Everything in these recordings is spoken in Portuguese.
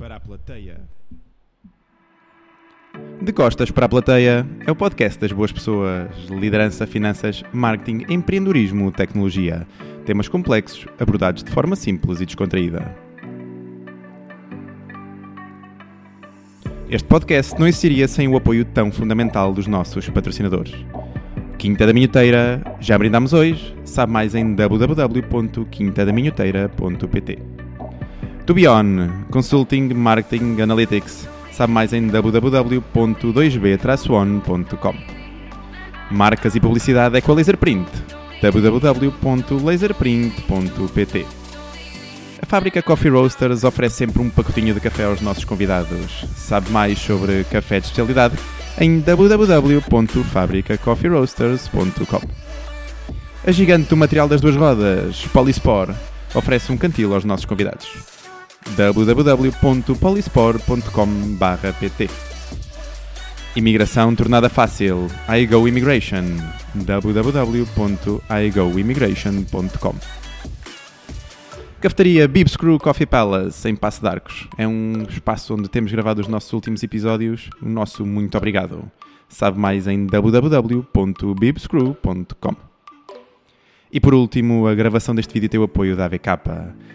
Para a plateia. De Costas para a Plateia é o podcast das boas pessoas, liderança, finanças, marketing, empreendedorismo, tecnologia. Temas complexos abordados de forma simples e descontraída. Este podcast não existiria sem o apoio tão fundamental dos nossos patrocinadores. Quinta da Minhoteira, já brindamos hoje, sabe mais em www.quintadaminhoteira.pt. To Be On, Consulting, Marketing, Analytics, sabe mais em www.2b-on.com. Marcas e publicidade Equalizer Print, www.laserprint.pt. A fábrica Coffee Roasters oferece sempre um pacotinho de café aos nossos convidados. Sabe mais sobre café de especialidade em www.fabricacoffeeroasters.com. A gigante do material das duas rodas, Polispor, oferece um cantil aos nossos convidados www.polispor.com.pt Imigração tornada fácil. iGo Immigration. www.igoimmigration.com Cafetaria Bibs Crew Coffee Palace, em Passo de Arcos. É um espaço onde temos gravado os nossos últimos episódios. O nosso muito obrigado. Sabe mais em www.bibscrew.com E por último, a gravação deste vídeo tem o apoio da AVK.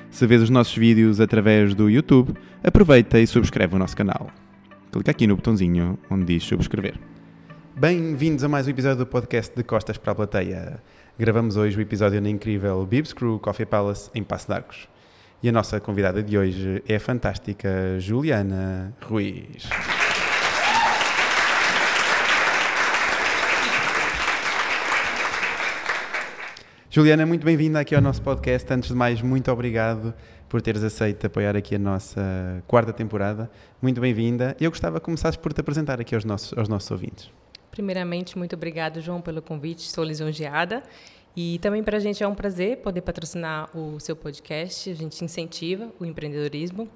Se vês os nossos vídeos através do YouTube, aproveita e subscreve o nosso canal. Clica aqui no botãozinho onde diz subscrever. Bem-vindos a mais um episódio do podcast de Costas para a Plateia. Gravamos hoje o episódio na incrível Bibs Crew Coffee Palace em Passo de Arcos. E a nossa convidada de hoje é a fantástica Juliana Ruiz. Juliana, muito bem-vinda aqui ao nosso podcast. Antes de mais, muito obrigado por teres aceito apoiar aqui a nossa quarta temporada. Muito bem-vinda. Eu gostava que começasses por te apresentar aqui aos nossos, aos nossos ouvintes. Primeiramente, muito obrigado, João, pelo convite. Estou lisonjeada. E também para a gente é um prazer poder patrocinar o seu podcast. A gente incentiva o empreendedorismo.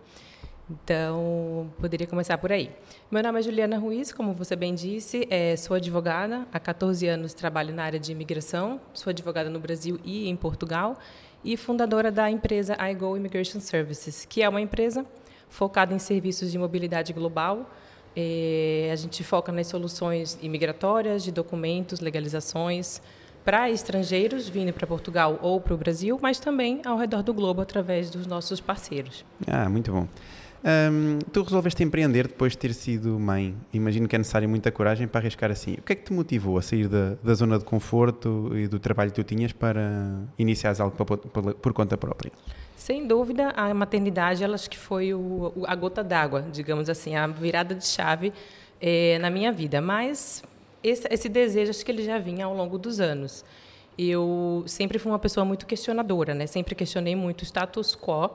Então, poderia começar por aí. Meu nome é Juliana Ruiz, como você bem disse, é, sou advogada. Há 14 anos trabalho na área de imigração. Sou advogada no Brasil e em Portugal. E fundadora da empresa iGo Immigration Services, que é uma empresa focada em serviços de mobilidade global. É, a gente foca nas soluções imigratórias, de documentos, legalizações, para estrangeiros vindo para Portugal ou para o Brasil, mas também ao redor do globo através dos nossos parceiros. Ah, muito bom. Hum, tu resolveste empreender depois de ter sido mãe. Imagino que é necessário muita coragem para arriscar assim. O que é que te motivou a sair da, da zona de conforto e do trabalho que tu tinhas para iniciar algo por, por, por conta própria? Sem dúvida, a maternidade, ela acho que foi o, a gota d'água, digamos assim, a virada de chave é, na minha vida. Mas esse, esse desejo, acho que ele já vinha ao longo dos anos. Eu sempre fui uma pessoa muito questionadora, né? Sempre questionei muito o status quo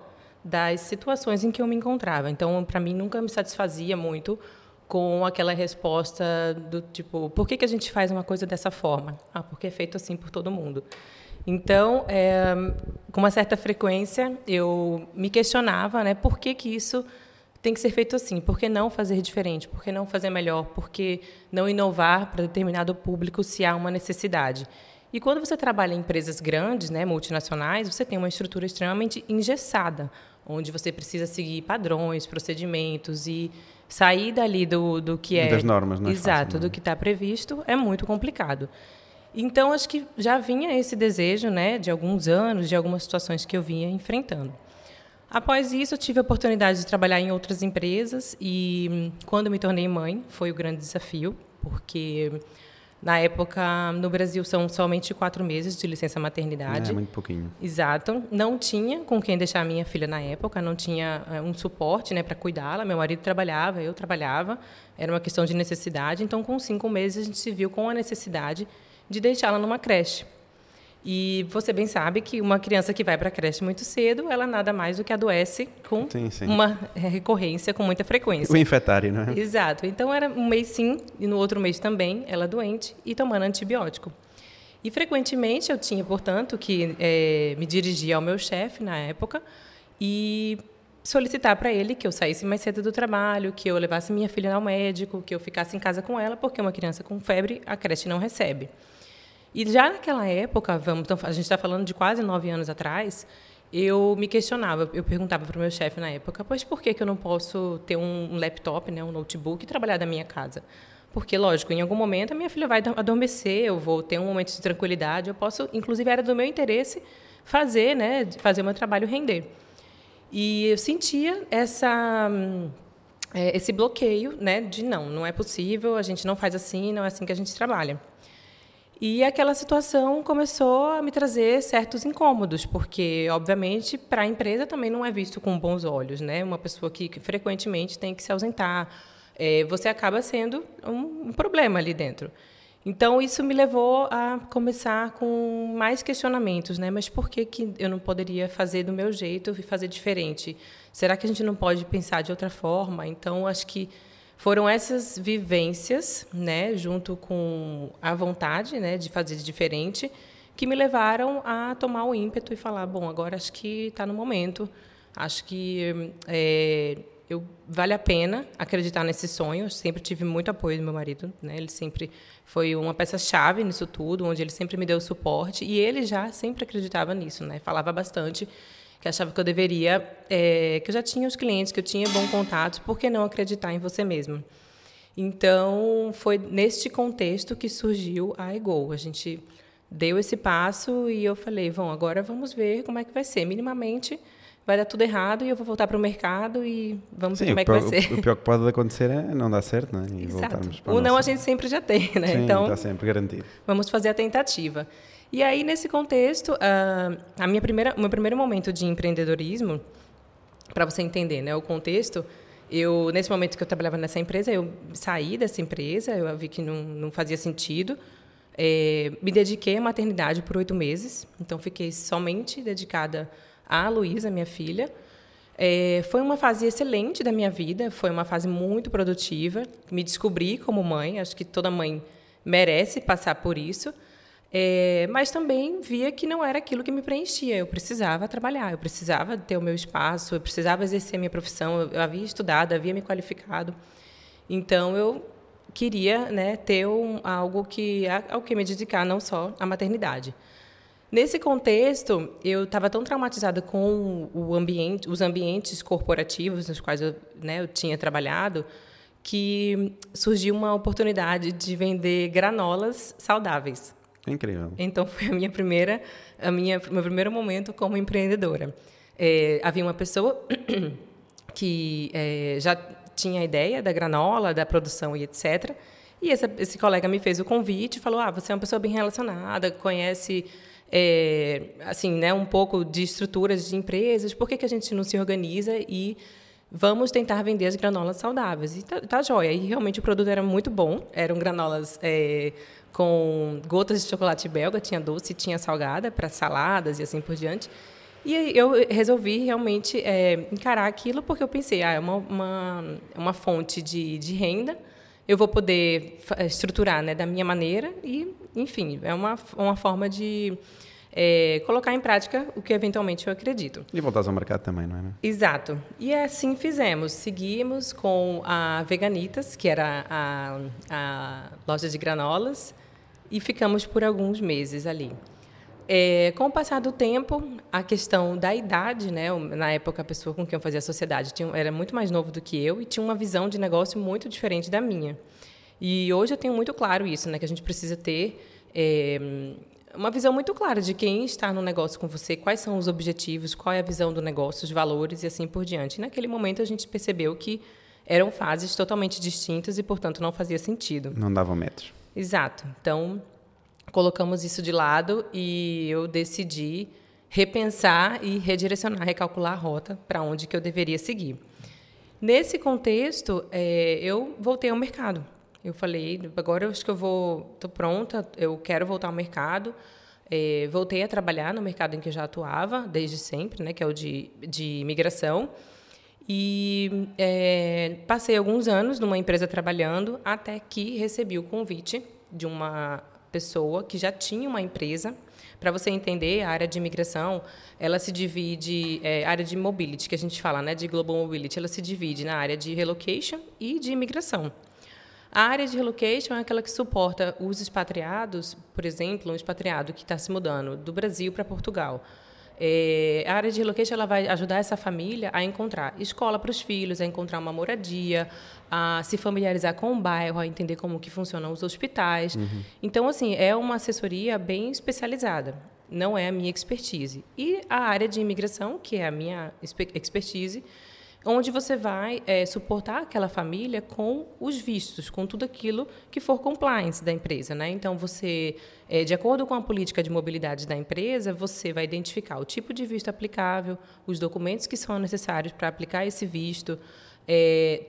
das situações em que eu me encontrava. Então, para mim, nunca me satisfazia muito com aquela resposta do tipo, por que, que a gente faz uma coisa dessa forma? Ah, porque é feito assim por todo mundo. Então, é, com uma certa frequência, eu me questionava, né, por que, que isso tem que ser feito assim? Por que não fazer diferente? Por que não fazer melhor? Por que não inovar para determinado público se há uma necessidade? E quando você trabalha em empresas grandes, né, multinacionais, você tem uma estrutura extremamente engessada, onde você precisa seguir padrões, procedimentos e sair dali do, do que é. Das normas, não é Exato, fácil, não é? do que está previsto é muito complicado. Então, acho que já vinha esse desejo né, de alguns anos, de algumas situações que eu vinha enfrentando. Após isso, eu tive a oportunidade de trabalhar em outras empresas e, hum, quando me tornei mãe, foi o grande desafio, porque na época, no Brasil, são somente quatro meses de licença maternidade. É, muito pouquinho. Exato. Não tinha com quem deixar a minha filha na época, não tinha eh, um suporte né, para cuidá-la. Meu marido trabalhava, eu trabalhava, era uma questão de necessidade. Então, com cinco meses, a gente se viu com a necessidade de deixá-la numa creche. E você bem sabe que uma criança que vai para a creche muito cedo, ela nada mais do que adoece com Sim, sim. uma recorrência com muita frequência. O infetário, não é? Exato. Então era um mês sim e no outro mês também ela doente e tomando antibiótico. E frequentemente eu tinha, portanto, que eh, me dirigir ao meu chefe na época e solicitar para ele que eu saísse mais cedo do trabalho, que eu levasse minha filha ao médico, que eu ficasse em casa com ela, porque uma criança com febre a creche não recebe. E já naquela época, vamos, então, a gente está falando de quase nove anos atrás, eu me questionava, eu perguntava para o meu chefe na época, pois por que, que eu não posso ter um, laptop, né, um notebook e trabalhar da minha casa? Porque, lógico, em algum momento a minha filha vai adormecer, eu vou ter um momento de tranquilidade, eu posso, inclusive era do meu interesse, fazer, né, fazer o meu trabalho render. E eu sentia essa é, esse bloqueio, né, de não, não é possível, a gente não faz assim, não é assim que a gente trabalha. E aquela situação começou a me trazer certos incômodos, porque, obviamente, para a empresa também não é visto com bons olhos, né? Uma pessoa que, que frequentemente tem que se ausentar, é, você acaba sendo um, um problema ali dentro. Então isso me levou a começar com mais questionamentos, né? Mas por que que eu não poderia fazer do meu jeito e fazer diferente? Será que a gente não pode pensar de outra forma? Então acho que foram essas vivências, né, junto com a vontade, né, de fazer diferente, que me levaram a tomar o ímpeto e falar, bom, agora acho que está no momento, acho que é, eu vale a pena acreditar nesse sonho. Eu sempre tive muito apoio do meu marido, né? Ele sempre foi uma peça chave nisso tudo, onde ele sempre me deu suporte e ele já sempre acreditava nisso, né? Falava bastante que achava que eu deveria, é, que eu já tinha os clientes, que eu tinha bom contato, por que não acreditar em você mesmo? Então, foi neste contexto que surgiu a Ego. A gente deu esse passo e eu falei, bom, agora vamos ver como é que vai ser. Minimamente, vai dar tudo errado e eu vou voltar para o mercado e vamos Sim, ver como é que vai ser. O, pior que pode acontecer é não dar certo, não é? E Exato. voltarmos para o não nossa... a gente sempre já tem, né? Sim, então, está sempre garantido. Vamos fazer a tentativa. E aí, nesse contexto, uh, a minha primeira, o meu primeiro momento de empreendedorismo, para você entender né, o contexto, eu nesse momento que eu trabalhava nessa empresa, eu saí dessa empresa, eu vi que não, não fazia sentido, é, me dediquei à maternidade por oito meses, então fiquei somente dedicada à Luísa, minha filha. É, foi uma fase excelente da minha vida, foi uma fase muito produtiva. Me descobri como mãe, acho que toda mãe merece passar por isso. É, mas também via que não era aquilo que me preenchia. Eu precisava trabalhar, eu precisava ter o meu espaço, eu precisava exercer a minha profissão. Eu, eu havia estudado, havia me qualificado. Então eu queria né, ter um, algo que ao que me dedicar, não só à maternidade. Nesse contexto, eu estava tão traumatizada com o ambiente, os ambientes corporativos nos quais eu, né, eu tinha trabalhado, que surgiu uma oportunidade de vender granolas saudáveis. Incrível. Então foi a minha primeira, a minha meu primeiro momento como empreendedora. É, havia uma pessoa que é, já tinha a ideia da granola, da produção e etc. E essa, esse colega me fez o convite, falou: "Ah, você é uma pessoa bem relacionada, conhece é, assim, né, um pouco de estruturas de empresas. Por que, que a gente não se organiza e vamos tentar vender as granolas saudáveis?" E tá, tá joia. E realmente o produto era muito bom. Eram granolas é, com gotas de chocolate belga, tinha doce tinha salgada para saladas e assim por diante. E eu resolvi realmente é, encarar aquilo porque eu pensei, ah, é uma, uma, uma fonte de, de renda, eu vou poder estruturar né, da minha maneira e, enfim, é uma, uma forma de é, colocar em prática o que eventualmente eu acredito. E voltar ao mercado também, não é? Né? Exato. E assim fizemos. Seguimos com a Veganitas, que era a, a loja de granolas, e ficamos por alguns meses ali. É, com o passar do tempo, a questão da idade, né? Na época, a pessoa com quem eu fazia a sociedade tinha, era muito mais novo do que eu e tinha uma visão de negócio muito diferente da minha. E hoje eu tenho muito claro isso, né? Que a gente precisa ter é, uma visão muito clara de quem está no negócio com você, quais são os objetivos, qual é a visão do negócio, os valores e assim por diante. E naquele momento a gente percebeu que eram fases totalmente distintas e, portanto, não fazia sentido. Não davam metros. Exato. Então, colocamos isso de lado e eu decidi repensar e redirecionar, recalcular a rota para onde que eu deveria seguir. Nesse contexto, é, eu voltei ao mercado. Eu falei, agora eu acho que eu vou, estou pronta, eu quero voltar ao mercado. É, voltei a trabalhar no mercado em que eu já atuava desde sempre, né, que é o de, de imigração. E é, passei alguns anos numa empresa trabalhando até que recebi o convite de uma pessoa que já tinha uma empresa. Para você entender, a área de imigração, ela se divide, é, área de mobility, que a gente fala, né, de global mobility, ela se divide na área de relocation e de imigração. A área de relocation é aquela que suporta os expatriados, por exemplo, um expatriado que está se mudando do Brasil para Portugal É, a área de relocation ela vai ajudar essa família a encontrar escola para os filhos, a encontrar uma moradia, a se familiarizar com o bairro, a entender como que funcionam os hospitais. Uhum. Então, assim, é uma assessoria bem especializada. Não é a minha expertise. E a área de imigração, que é a minha expertise, onde você vai é, suportar aquela família com os vistos, com tudo aquilo que for compliance da empresa. Né? Então, você, é, de acordo com a política de mobilidade da empresa, você vai identificar o tipo de visto aplicável, os documentos que são necessários para aplicar esse visto, é,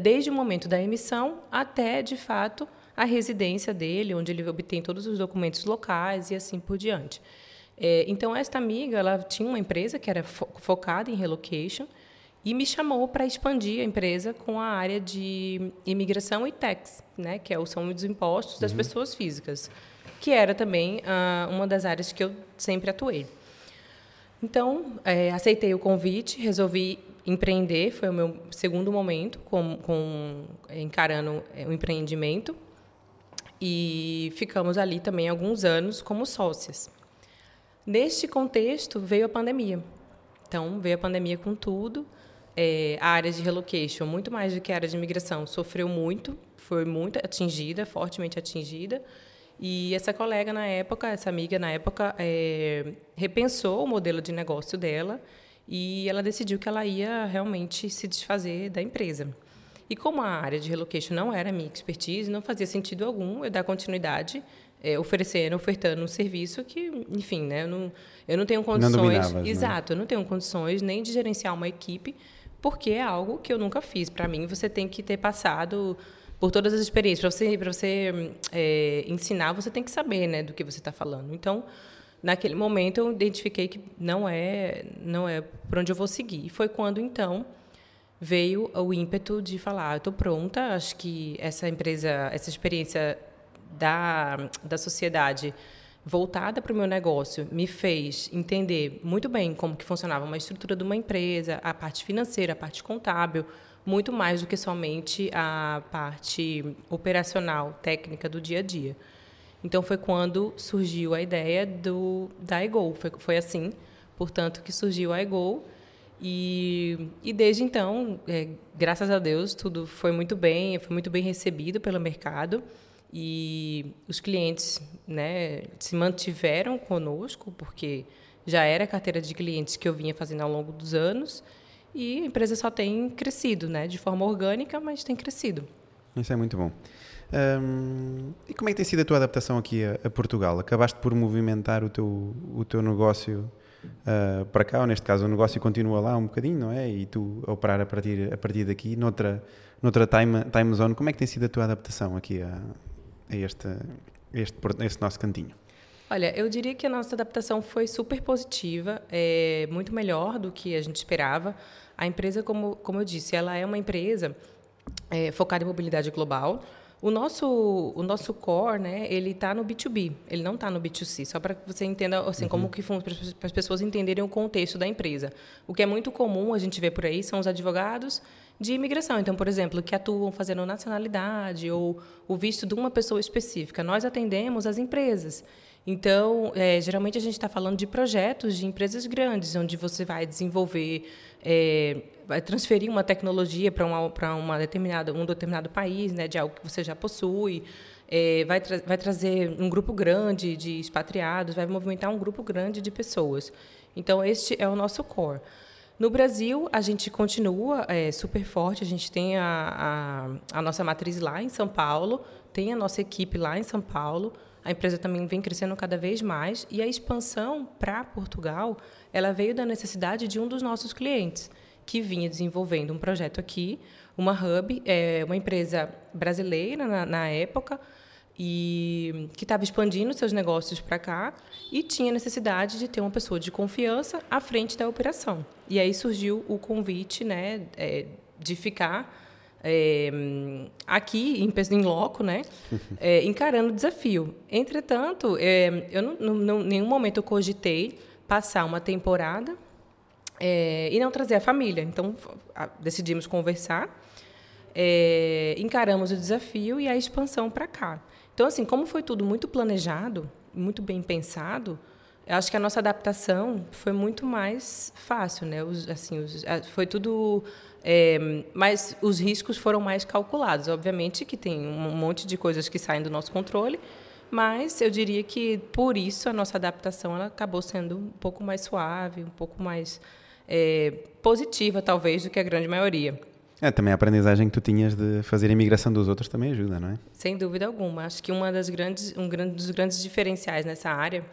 desde o momento da emissão até, de fato, a residência dele, onde ele obtém todos os documentos locais e assim por diante. É, então, esta amiga ela tinha uma empresa que era fo focada em relocation, e me chamou para expandir a empresa com a área de imigração e tax, né, que é são os impostos das uhum. pessoas físicas, que era também uh, uma das áreas que eu sempre atuei. Então, é, aceitei o convite, resolvi empreender, foi o meu segundo momento com, com encarando é, o empreendimento e ficamos ali também alguns anos como sócias. Neste contexto veio a pandemia. Então, veio a pandemia com tudo é, a área de relocation, muito mais do que a área de imigração, sofreu muito, foi muito atingida, fortemente atingida. E essa colega na época, essa amiga na época, é, repensou o modelo de negócio dela e ela decidiu que ela ia realmente se desfazer da empresa. E como a área de relocation não era minha expertise, não fazia sentido algum eu dar continuidade é, oferecendo, ofertando um serviço que, enfim, né, eu não, eu não tenho condições. Não né? exato, né? eu não tenho condições nem de gerenciar uma equipe porque é algo que eu nunca fiz. Para mim, você tem que ter passado por todas as experiências. Para você, pra você é, ensinar, você tem que saber né, do que você está falando. Então, naquele momento, eu identifiquei que não é, não é por onde eu vou seguir. E foi quando, então, veio o ímpeto de falar: ah, estou pronta, acho que essa empresa, essa experiência da, da sociedade voltada para o meu negócio me fez entender muito bem como que funcionava uma estrutura de uma empresa, a parte financeira, a parte contábil, muito mais do que somente a parte operacional, técnica do dia a dia. Então foi quando surgiu a ideia do da Ego. Foi, foi assim, portanto, que surgiu a Ego. E, e desde então, é, graças a Deus, tudo foi muito bem, foi muito bem recebido pelo mercado e os clientes né, se mantiveram conosco, porque já era a carteira de clientes que eu vinha fazendo ao longo dos anos, e a empresa só tem crescido, né, de forma orgânica, mas tem crescido. Isso é muito bom. Um, e como é que tem sido a tua adaptação aqui a, a, Portugal? Acabaste por movimentar o teu, o teu negócio uh, para cá, ou neste caso o negócio continua lá um bocadinho, não é? E tu a operar a partir, a partir daqui, noutra, noutra time, time zone. Como é que tem sido a tua adaptação aqui a, a este, este, este nosso cantinho? Olha, eu diria que a nossa adaptação foi super positiva, é muito melhor do que a gente esperava. A empresa, como, como eu disse, ela é uma empresa é, focada em mobilidade global. O nosso, o nosso core, né, ele está no B2B, ele não está no B2C, só para que você entenda assim, uhum. como que para as pessoas entenderem o contexto da empresa. O que é muito comum a gente ver por aí são os advogados de imigração. Então, por exemplo, que atuam fazendo nacionalidade ou o visto de uma pessoa específica. Nós atendemos as empresas. Então, é, geralmente a gente está falando de projetos de empresas grandes, onde você vai desenvolver, é, vai transferir uma tecnologia para uma, para uma determinada, um determinado país, né, de algo que você já possui, é, vai, tra vai trazer um grupo grande de expatriados, vai movimentar um grupo grande de pessoas. Então, este é o nosso core. No Brasil, a gente continua é, super forte, a gente tem a, a, a nossa matriz lá em São Paulo, tem a nossa equipe lá em São Paulo, a empresa também vem crescendo cada vez mais. E a expansão para Portugal, ela veio da necessidade de um dos nossos clientes que vinha desenvolvendo um projeto aqui, uma hub, é, uma empresa brasileira na, na época, e que estava expandindo seus negócios para cá e tinha necessidade de ter uma pessoa de confiança à frente da operação. E aí surgiu o convite, né, é, de ficar é, aqui em, em loco, né, é, encarando o desafio. Entretanto, é, eu não, em nenhum momento eu cogitei passar uma temporada é, e não trazer a família. Então a, decidimos conversar, é, encaramos o desafio e a expansão para cá. Então, assim, como foi tudo muito planejado, muito bem pensado, Eu acho que a nossa adaptação foi muito mais fácil, né? Os, assim, os, foi tudo é, mas os riscos foram mais calculados. Obviamente que tem um monte de coisas que saem do nosso controle, mas eu diria que por isso a nossa adaptação ela acabou sendo um pouco mais suave, um pouco mais é, positiva, talvez, do que a grande maioria. É, também a aprendizagem que tu tinhas de fazer a imigração dos outros também ajuda, não é? Sem dúvida alguma. Acho que uma das grandes, um dos grandes diferenciais nessa área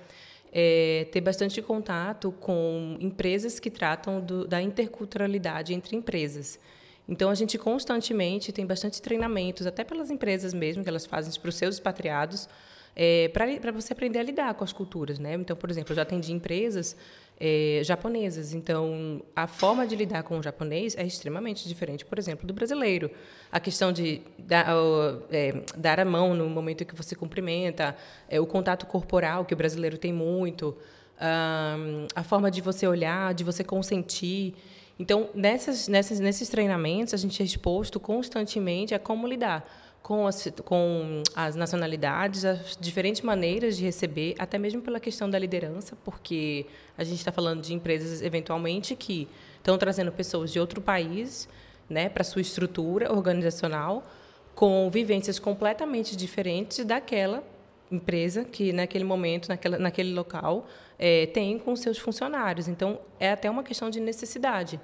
é ter bastante contato com empresas que tratam do, da interculturalidade entre empresas. Então, a gente constantemente tem bastante treinamentos, até pelas empresas mesmo, que elas fazem para os seus expatriados, é, para você aprender a lidar com as culturas. Né? Então, por exemplo, eu já atendi empresas é, japonesas. Então, a forma de lidar com o japonês é extremamente diferente, por exemplo, do brasileiro. A questão de dar, é, dar a mão no momento que você cumprimenta, é, o contato corporal, que o brasileiro tem muito, a forma de você olhar, de você consentir. Então, nessas, nessas, nesses treinamentos, a gente é exposto constantemente a como lidar com as, com as nacionalidades, as diferentes maneiras de receber, até mesmo pela questão da liderança, porque a gente está falando de empresas, eventualmente, que estão trazendo pessoas de outro país né, para sua estrutura organizacional, com vivências completamente diferentes daquela empresa que, naquele momento, naquela, naquele local, é, tem com seus funcionários. Então, é até uma questão de necessidade.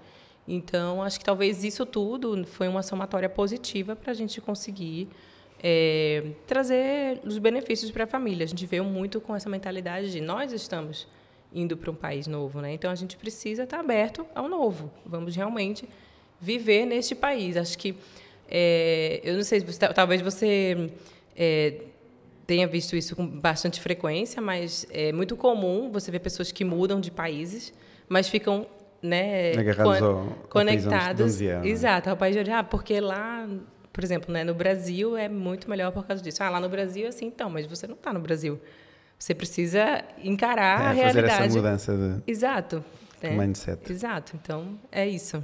Então, acho que talvez isso tudo foi uma somatória positiva para a gente conseguir é, trazer os benefícios para a família. A gente veio muito com essa mentalidade de nós estamos indo para um país novo, né? Então a gente precisa estar aberto ao novo. Vamos realmente viver neste país. Acho que é, eu não sei, talvez você é, tenha visto isso com bastante frequência, mas é muito comum você ver pessoas que mudam de países, mas ficam né, Agarrados con ao, conectados. Ao né? Exato, ao país de origem. Ah, porque lá, por exemplo, né, no Brasil é muito melhor por causa disso. Ah, lá no Brasil é assim, então, mas você não está no Brasil. Você precisa encarar é, a realidade. Fazer essa mudança de Exato. Né? mindset. Exato. Então, é isso.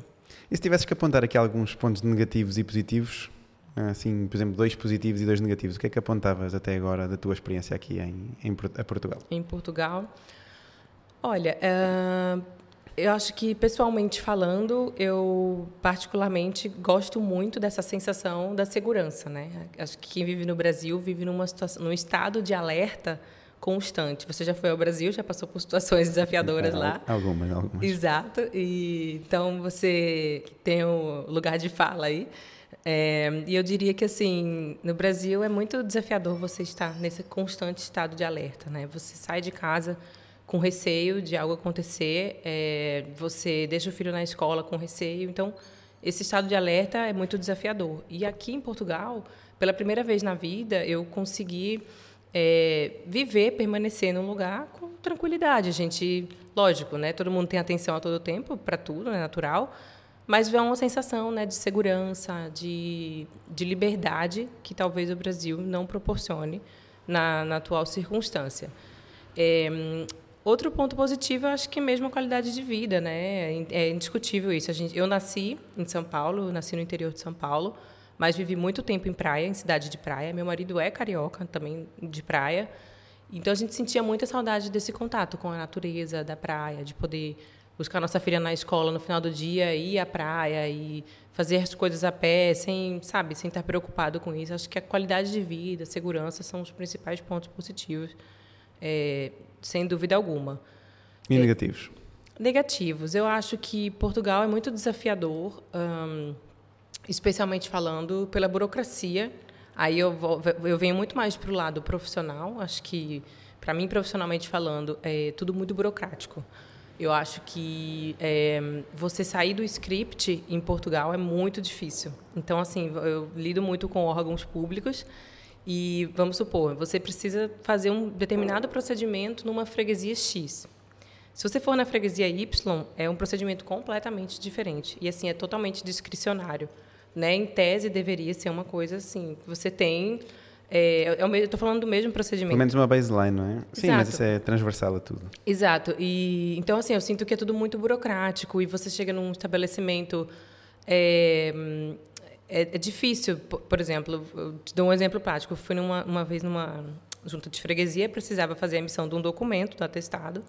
E se tivesses que apontar aqui alguns pontos negativos e positivos, assim, por exemplo, dois positivos e dois negativos, o que é que apontavas até agora da tua experiência aqui em, em Portugal? Em Portugal? Olha, uh, eu acho que, pessoalmente falando, eu particularmente gosto muito dessa sensação da segurança, né? Acho que quem vive no Brasil vive numa situação, num estado de alerta constante. Você já foi ao Brasil, já passou por situações desafiadoras lá. Algumas, algumas. Exato. E então você tem o lugar de fala aí. É, e eu diria que assim, no Brasil é muito desafiador você estar nesse constante estado de alerta, né? Você sai de casa com receio de algo acontecer, é, você deixa o filho na escola com receio. Então, esse estado de alerta é muito desafiador. E aqui em Portugal, pela primeira vez na vida, eu consegui é, viver, permanecer num lugar com tranquilidade. A gente, lógico, né? Todo mundo tem atenção a todo tempo para tudo, é natural. Mas é uma sensação né, de segurança, de, de liberdade que talvez o Brasil não proporcione na, na atual circunstância. É, Outro ponto positivo, eu acho que é mesmo a qualidade de vida, né? É indiscutível isso. Gente, eu nasci em São Paulo, nasci no interior de São Paulo, mas vivi muito tempo em praia, em cidade de praia. Meu marido é carioca, também de praia. Então a gente sentia muita saudade desse contato com a natureza da praia, de poder buscar nossa filha na escola no final do dia, ir à praia e fazer as coisas a pé, sem, sabe, sem estar preocupado com isso. Acho que a qualidade de vida, a segurança são os principais pontos positivos. É, sem dúvida alguma. E negativos? Negativos. Eu acho que Portugal é muito desafiador, especialmente falando pela burocracia. Aí eu, vou, eu venho muito mais para o lado profissional. Acho que, para mim, profissionalmente falando, é tudo muito burocrático. Eu acho que é, você sair do script em Portugal é muito difícil. Então, assim, eu lido muito com órgãos públicos e vamos supor, você precisa fazer um determinado procedimento numa freguesia X. Se você for na freguesia Y, é um procedimento completamente diferente e assim é totalmente discricionário, né? Em tese deveria ser uma coisa assim, você tem é, eu estou falando do mesmo procedimento. Pelo menos uma baseline, não é? Sim, Exato. mas isso é transversal a tudo. Exato. E então assim, eu sinto que é tudo muito burocrático e você chega num estabelecimento é, é, é difícil, por, exemplo, eu te dou um exemplo prático. Eu fui numa, uma vez numa, junta de freguesia, precisava fazer a emissão de um documento, do atestado.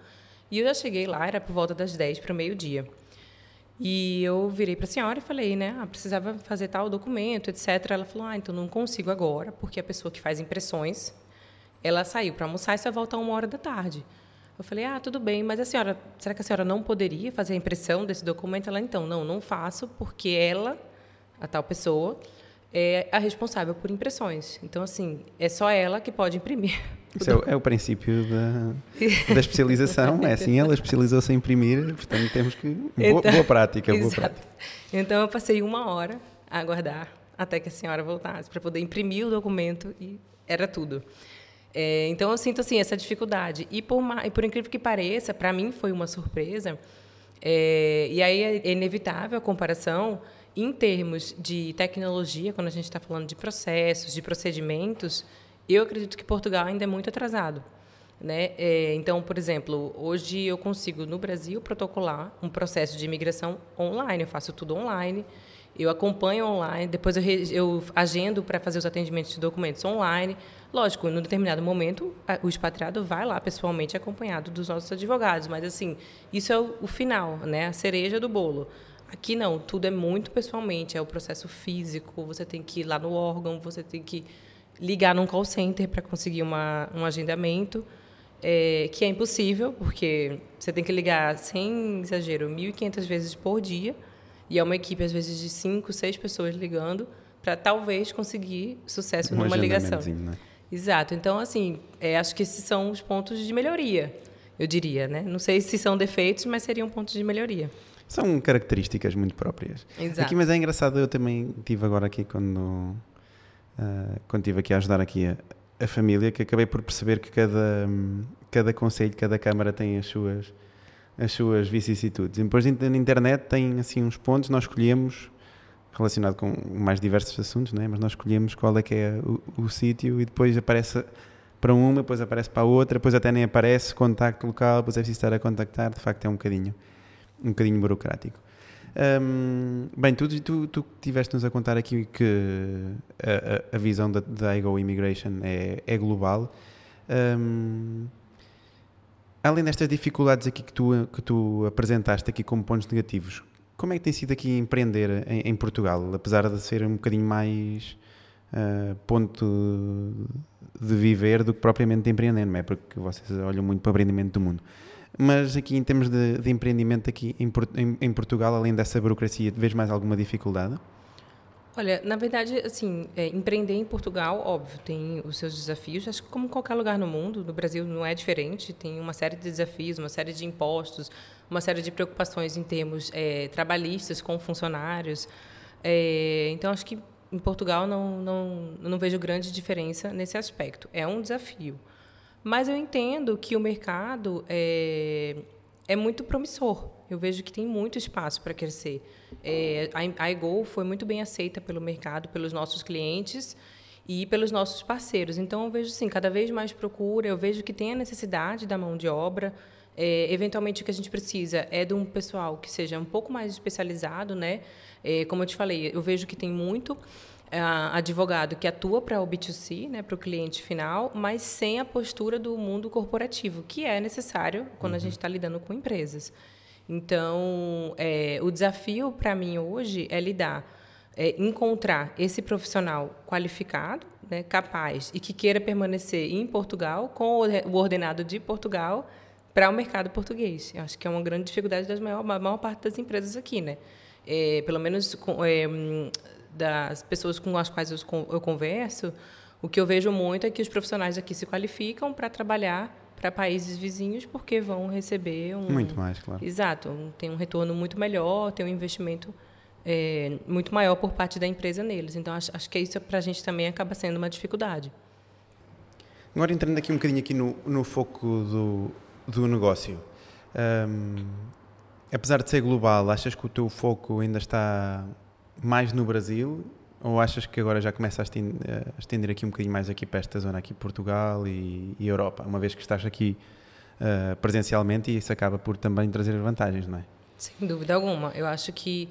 E eu já cheguei lá, era por volta das 10 para o meio-dia. E eu virei para a senhora e falei, né, ah, precisava fazer tal documento, etc. Ela falou, ah, então não consigo agora, porque a pessoa que faz impressões, ela saiu para almoçar e só volta uma hora da tarde. Eu falei, ah, tudo bem, mas a senhora, será que a senhora não poderia fazer a impressão desse documento? Ela, então, não, não faço, porque ela, a tal pessoa, é a responsável por impressões. Então, assim, é só ela que pode imprimir. Isso é o, é o princípio da, da especialização. É assim, ela especializou-se em imprimir, portanto, temos que. Boa, então, boa prática, boa prática. Então, eu passei uma hora a aguardar até que a senhora voltasse para poder imprimir o documento e era tudo. É, então eu sinto assim essa dificuldade e por, e por incrível que pareça, para mim foi uma surpresa. É, e aí é inevitável a comparação em termos de tecnologia, quando a gente está falando de processos, de procedimentos, eu acredito que Portugal ainda é muito atrasado. Né? É, então, por exemplo, hoje eu consigo, no Brasil, protocolar um processo de imigração online. Eu faço tudo online, eu acompanho online, depois eu, eu agendo para fazer os atendimentos de documentos online. Lógico, em determinado momento, o expatriado vai lá pessoalmente acompanhado dos nossos advogados, mas, assim, isso é o, o final, né? a cereja do bolo. Aqui não, tudo é muito pessoalmente, é o processo físico, você tem que ir lá no órgão, você tem que ligar num call center para conseguir uma, um agendamento, é, que é impossível, porque você tem que ligar, sem exagero, 1.500 vezes por dia, e é uma equipe, às vezes, de cinco, seis pessoas ligando, para talvez conseguir sucesso um numa ligação. Né? Exato. Então, assim, é, acho que esses são os pontos de melhoria, eu diria. Né? Não sei se são defeitos, mas seriam pontos de melhoria. São características muito próprias. Exato. Aqui, mas é engraçado, eu também tive agora aqui quando, uh, quando estive aqui a ajudar aqui a, a, família, que acabei por perceber que cada, cada conselho, cada câmara tem as suas, as suas vicissitudes. E depois na internet tem assim uns pontos, nós escolhemos relacionado com mais diversos assuntos, né? mas nós escolhemos qual é que é o, o sítio e depois aparece para uma, depois aparece para a outra, depois até nem aparece contacto local, depois é preciso estar a contactar, de facto é um bocadinho um bocadinho burocrático. Um, bem, tu, tu, tu tiveste-nos a contar aqui que a, a, visão da, da IGO Immigration é, é global. Um, além destas dificuldades aqui que tu, que tu apresentaste aqui como pontos negativos, como é que tem sido aqui empreender em, em Portugal, apesar de ser um bocadinho mais uh, ponto de viver do que propriamente de empreender, não é? Porque vocês olham muito para o empreendimento do mundo. Mas aqui em termos de, de empreendimento aqui em, em, em, Portugal, além dessa burocracia, vês mais alguma dificuldade? Olha, na verdade, assim, é, empreender em Portugal, óbvio, tem os seus desafios. Acho que como qualquer lugar no mundo, no Brasil não é diferente. Tem uma série de desafios, uma série de impostos, uma série de preocupações em termos é, trabalhistas com funcionários. É, então, acho que em Portugal não, não, não vejo grande diferença nesse aspecto. É um desafio. Mas eu entendo que o mercado é, é muito promissor. Eu vejo que tem muito espaço para crescer. É, a, a foi muito bem aceita pelo mercado, pelos nossos clientes e pelos nossos parceiros. Então, eu vejo sim, cada vez mais procura, eu vejo que tem a necessidade da mão de obra. É, eventualmente, o que a gente precisa é de um pessoal que seja um pouco mais especializado, né? É, como eu te falei, eu vejo que tem muito advogado que atua para o B2C, né, para o cliente final, mas sem a postura do mundo corporativo, que é necessário quando uhum. a gente está lidando com empresas. Então, é, o desafio para mim hoje é lidar, é encontrar esse profissional qualificado, né, capaz e que queira permanecer em Portugal com o ordenado de Portugal para o mercado português. Eu acho que é uma grande dificuldade da maior, maior parte das empresas aqui, né? É, pelo menos com, é, das pessoas com as quais eu converso, o que eu vejo muito é que os profissionais aqui se qualificam para trabalhar para países vizinhos porque vão receber um muito mais, claro. Exato, tem um retorno muito melhor, tem um investimento é, muito maior por parte da empresa neles. Então acho, acho que isso para a gente também acaba sendo uma dificuldade. Agora entrando aqui um bocadinho aqui no, no foco do, do negócio. Um, apesar de ser global, achas que o teu foco ainda está mais no Brasil ou achas que agora já começa a estender aqui um bocadinho mais aqui para esta zona, aqui Portugal e, e Europa, uma vez que estás aqui uh, presencialmente e isso acaba por também trazer vantagens, não é? Sem dúvida alguma. Eu acho que,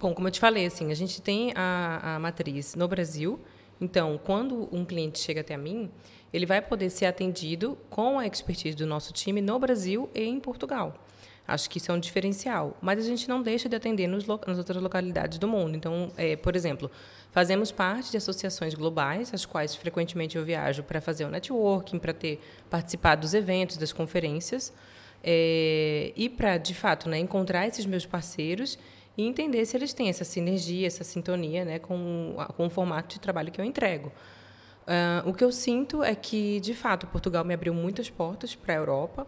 bom, como eu te falei, assim, a gente tem a, a matriz no Brasil Então, quando um cliente chega até mim, ele vai poder ser atendido com a expertise do nosso time no Brasil e em Portugal. Acho que isso é um diferencial. Mas a gente não deixa de atender nos, nas outras localidades do mundo. Então, é, por exemplo, fazemos parte de associações globais, as quais frequentemente eu viajo para fazer o networking, para ter participado dos eventos, das conferências, é, e para, de fato, né, encontrar esses meus parceiros e entender se eles têm essa sinergia, essa sintonia né, com, com o formato de trabalho que eu entrego. Uh, o que eu sinto é que, de fato, Portugal me abriu muitas portas para a Europa.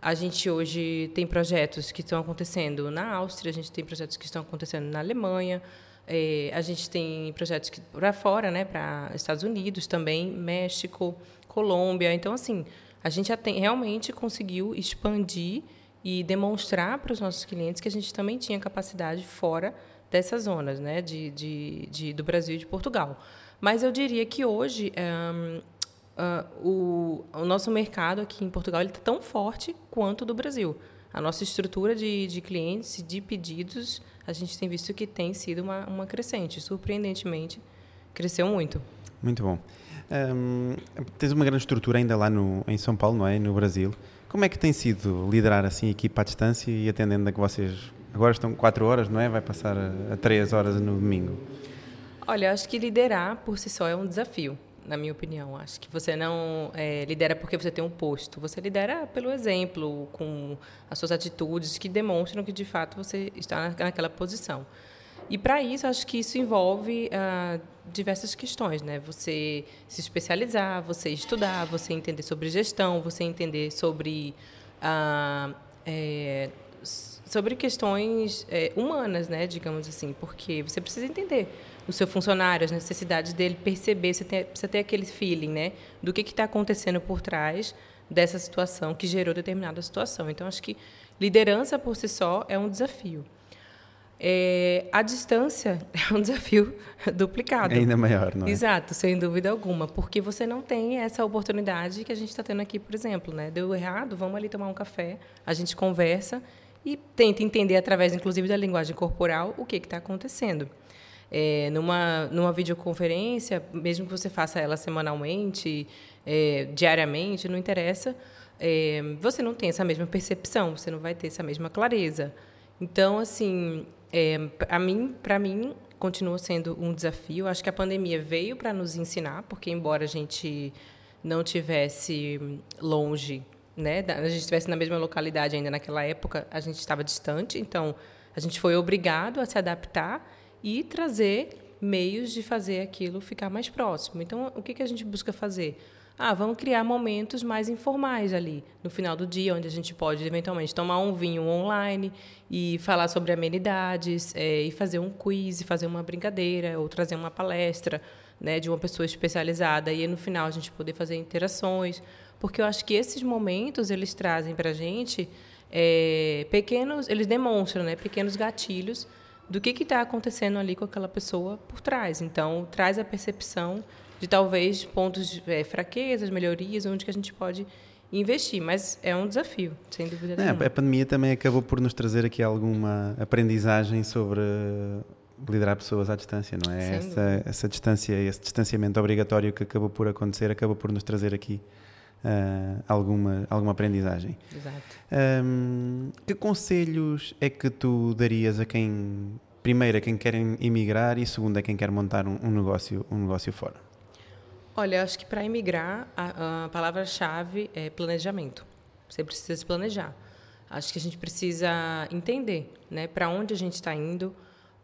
A gente hoje tem projetos que estão acontecendo na Áustria, a gente tem projetos que estão acontecendo na Alemanha, é, a gente tem projetos para fora, né, para Estados Unidos também, México, Colômbia. Então, assim, a gente tem, realmente conseguiu expandir e demonstrar para os nossos clientes que a gente também tinha capacidade fora dessas zonas, né, de, de, de do Brasil e de Portugal. Mas eu diria que hoje um, uh, o, o, nosso mercado aqui em Portugal está tão forte quanto o do Brasil. A nossa estrutura de, de clientes, de pedidos, a gente tem visto que tem sido uma, uma crescente. Surpreendentemente, cresceu muito. Muito bom. Um, tens uma grande estrutura ainda lá no, em São Paulo, não é? No Brasil. Como é que tem sido liderar assim a equipa à distância e atendendo a que vocês agora estão 4 horas, não é? Vai passar a 3 horas no domingo. Olha, acho que liderar por si só é um desafio, na minha opinião. Acho que você não é, lidera porque você tem um posto. Você lidera pelo exemplo, com as suas atitudes que demonstram que de fato você está naquela posição. E para isso, acho que isso envolve ah, diversas questões, né? Você se especializar, você estudar, você entender sobre gestão, você entender sobre ah, é, sobre questões é, humanas, né? Digamos assim, porque você precisa entender o seu funcionário, as necessidades dele, perceber, você tem, precisa ter aquele feeling, né, do que está acontecendo por trás dessa situação que gerou determinada situação. Então, acho que liderança por si só é um desafio. É, a distância é um desafio duplicado. Ainda maior, não é? Exato, sem dúvida alguma, porque você não tem essa oportunidade que a gente está tendo aqui, por exemplo, né? Deu errado, vamos ali tomar um café, a gente conversa e tenta entender através, inclusive, da linguagem corporal o que está acontecendo. É, numa, numa videoconferência, mesmo que você faça ela semanalmente, é, diariamente, não interessa, é, você não tem essa mesma percepção, você não vai ter essa mesma clareza. Então, assim, é, a mim, para mim, continua sendo um desafio. Acho que a pandemia veio para nos ensinar, porque embora a gente não tivesse longe, né, a gente estivesse na mesma localidade ainda naquela época, a gente estava distante, então a gente foi obrigado a se adaptar e trazer meios de fazer aquilo ficar mais próximo. Então, o que, que a gente busca fazer? Ah, vamos criar momentos mais informais ali, no final do dia, onde a gente pode, eventualmente, tomar um vinho online e falar sobre amenidades, é, e fazer um quiz, fazer uma brincadeira, ou trazer uma palestra né, de uma pessoa especializada, e no final a gente poder fazer interações. Porque eu acho que esses momentos, eles trazem para a gente é, pequenos, eles demonstram né, pequenos gatilhos do que está acontecendo ali com aquela pessoa por trás. Então, traz a percepção de talvez pontos de é, fraquezas, melhorias, onde que a gente pode investir, mas é um desafio, sem dúvida é, nenhuma. A pandemia também acabou por nos trazer aqui alguma aprendizagem sobre liderar pessoas à distância, não é? Essa, essa distância, esse distanciamento obrigatório que acabou por acontecer, acabou por nos trazer aqui uh, alguma, alguma aprendizagem. Exato. Um, que conselhos é que tu darias a quem, primeiro, a quem quer emigrar e segundo, a quem quer montar um, um negócio, um negócio fora? Olha, acho que para emigrar, a, a palavra-chave é planejamento. Você precisa se planejar. Acho que a gente precisa entender né, para onde a gente está indo,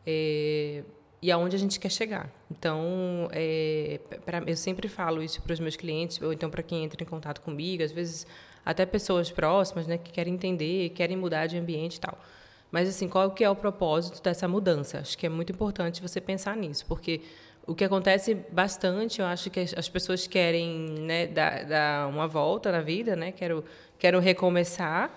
é, e aonde a gente quer chegar. Então, é, pra, eu sempre falo isso para os meus clientes, ou então para quem entra em contato comigo, às vezes até pessoas próximas, né, que querem entender, querem mudar de ambiente e tal. Mas assim, qual que é o propósito dessa mudança? Acho que é muito importante você pensar nisso, porque o que acontece bastante, eu acho que as pessoas querem né, dar, dar uma volta na vida, né, quero, quero recomeçar,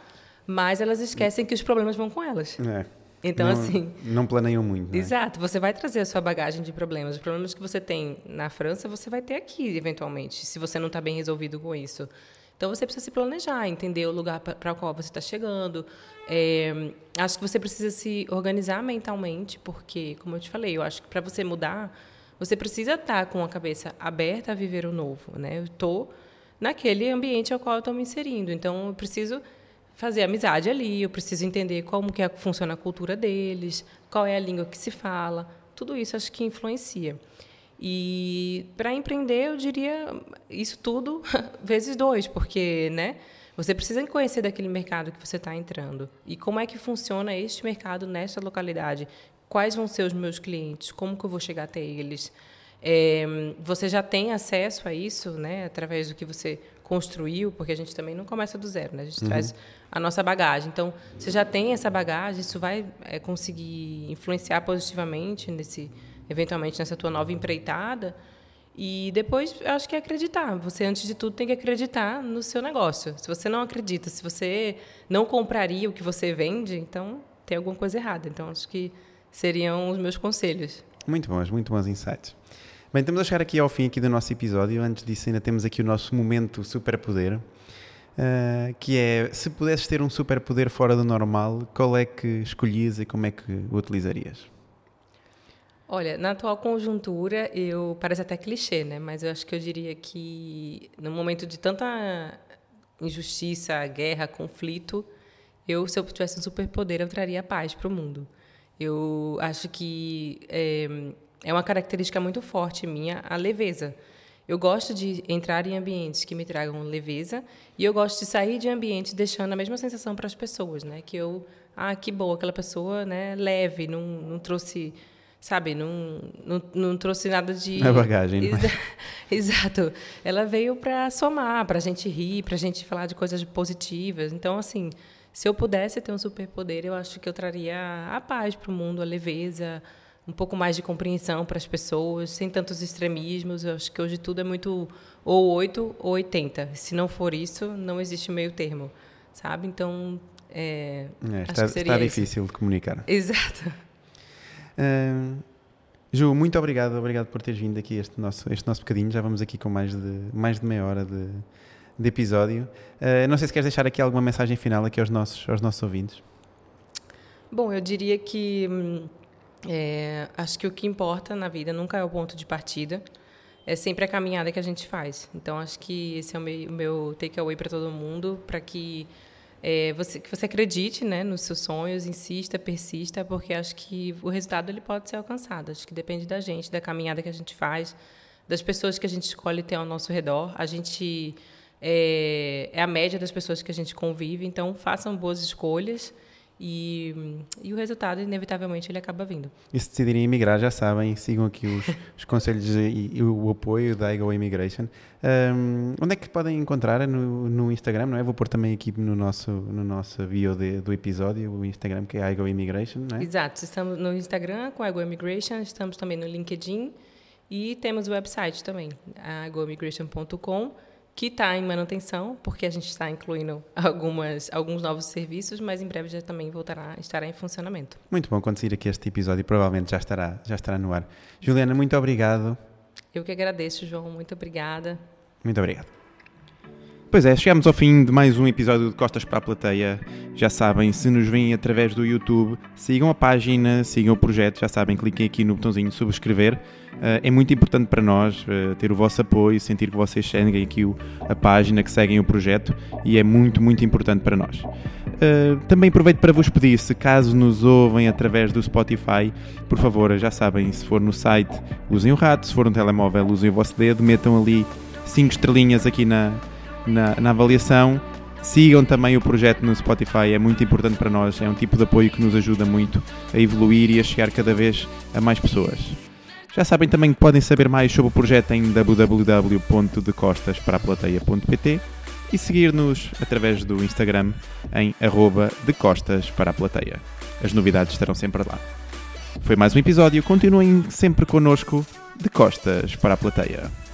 mas elas esquecem que os problemas vão com elas. É. Então, não, assim. Não planeiam muito. Né? Exato, você vai trazer a sua bagagem de problemas. Os problemas que você tem na França, você vai ter aqui, eventualmente, se você não está bem resolvido com isso. Então, você precisa se planejar, entender o lugar para o qual você está chegando. É, acho que você precisa se organizar mentalmente, porque, como eu te falei, eu acho que para você mudar, você precisa estar com a cabeça aberta a viver o novo. Né? Eu estou naquele ambiente ao qual eu estou me inserindo, então eu preciso fazer amizade ali, eu preciso entender como que é, funciona a cultura deles, qual é a língua que se fala, tudo isso acho que influencia. E para empreender, eu diria isso tudo vezes dois, porque né, você precisa conhecer daquele mercado que você está entrando e como é que funciona este mercado nesta localidade, quais vão ser os meus clientes, como que eu vou chegar até eles. É, você já tem acesso a isso, né, através do que você construiu, porque a gente também não começa do zero, né? A gente uhum. traz a nossa bagagem. Então, você já tem essa bagagem, isso vai é, conseguir influenciar positivamente nesse eventualmente nessa tua nova empreitada. E depois, eu acho que é acreditar. Você, antes de tudo, tem que acreditar no seu negócio. Se você não acredita, se você não compraria o que você vende, então tem alguma coisa errada. Então, acho que seriam os meus conselhos. Muito bons, muito bons insights. Bem, estamos a chegar aqui ao fim aqui do nosso episódio. Antes disso, ainda temos aqui o nosso momento superpoder, uh, que é, se pudesses ter um superpoder fora do normal, qual é que escolhias e como é que o utilizarias? Olha, na atual conjuntura, eu parece até clichê, né? Mas eu acho que eu diria que no momento de tanta injustiça, guerra, conflito, eu, se eu tivesse um superpoder, eu traria paz para o mundo. Eu acho que é, é uma característica muito forte minha a leveza. Eu gosto de entrar em ambientes que me tragam leveza e eu gosto de sair de ambientes deixando a mesma sensação para as pessoas, né? Que eu, ah, que boa, aquela pessoa, né? Leve, não, não trouxe sabe, não, não, não trouxe nada de. É bagagem, né? Exato. Ela veio para somar, para a gente rir, para a gente falar de coisas positivas. Então, assim, se eu pudesse ter um superpoder, eu acho que eu traria a paz para o mundo, a leveza, um pouco mais de compreensão para as pessoas, sem tantos extremismos. Eu acho que hoje tudo é muito ou 8 ou 80. Se não for isso, não existe meio termo, sabe? Então, é, é está, está difícil de comunicar. Exato. Uh, Ju, muito obrigado, obrigado por teres vindo aqui este nosso, este nosso bocadinho. Já vamos aqui com mais de, mais de meia hora de, de episódio. Uh, não sei se queres deixar aqui alguma mensagem final aqui aos nossos, aos nossos ouvintes. Bom, eu diria que hum, é, acho que o que importa na vida nunca é o ponto de partida, é sempre a caminhada que a gente faz. Então, acho que esse é o meu, meu takeaway para todo mundo, para que é, você, que você acredite né, nos seus sonhos, insista, persista, porque acho que o resultado ele pode ser alcançado. Acho que depende da gente, da caminhada que a gente faz, das pessoas que a gente escolhe ter ao nosso redor. A gente é, é a média das pessoas que a gente convive, então façam boas escolhas e, e, o resultado, inevitavelmente, ele acaba vindo. E se decidirem emigrar, já sabem, sigam aqui os, os conselhos e, e, o apoio da IGO Immigration. Um, onde é que podem encontrar? No, no, Instagram, não é? Vou pôr também aqui no nosso, no nosso bio de, do episódio, o Instagram, que é IGO Immigration, não é? Exato, estamos no Instagram com a IGO Immigration, estamos também no LinkedIn e temos o website também, igoimmigration.com que está em manutenção, porque a gente está incluindo algumas, alguns novos serviços, mas em breve já também voltará, estará em funcionamento. Muito bom, quando sair aqui este episódio, provavelmente já estará, já estará no ar. Juliana, muito obrigado. Eu que agradeço, João. Muito obrigada. Muito obrigado. Pois é, chegamos ao fim de mais um episódio de Costas para a Plateia. Já sabem, se nos veem através do YouTube, sigam a página, sigam o projeto, já sabem, cliquem aqui no botãozinho de subscrever. Uh, é muito importante para nós uh, ter o vosso apoio, sentir que vocês seguem aqui a página, que seguem o projeto e é muito, muito importante para nós. Uh, também aproveito para vos pedir, se caso nos ouvem através do Spotify, por favor, já sabem, se for no site, usem o rato, se for no telemóvel, usem o vosso dedo, metam ali 5 estrelinhas aqui na na, na avaliação. Sigam também o projeto no Spotify, é muito importante para nós, é um tipo de apoio que nos ajuda muito a evoluir e a chegar cada vez a mais pessoas. Já sabem também que podem saber mais sobre o projeto em www.decostasparaplateia.pt e seguir-nos através do Instagram em decostasparaplateia. As novidades estarão sempre lá. Foi mais um episódio, continuem sempre connosco de costas para a plateia.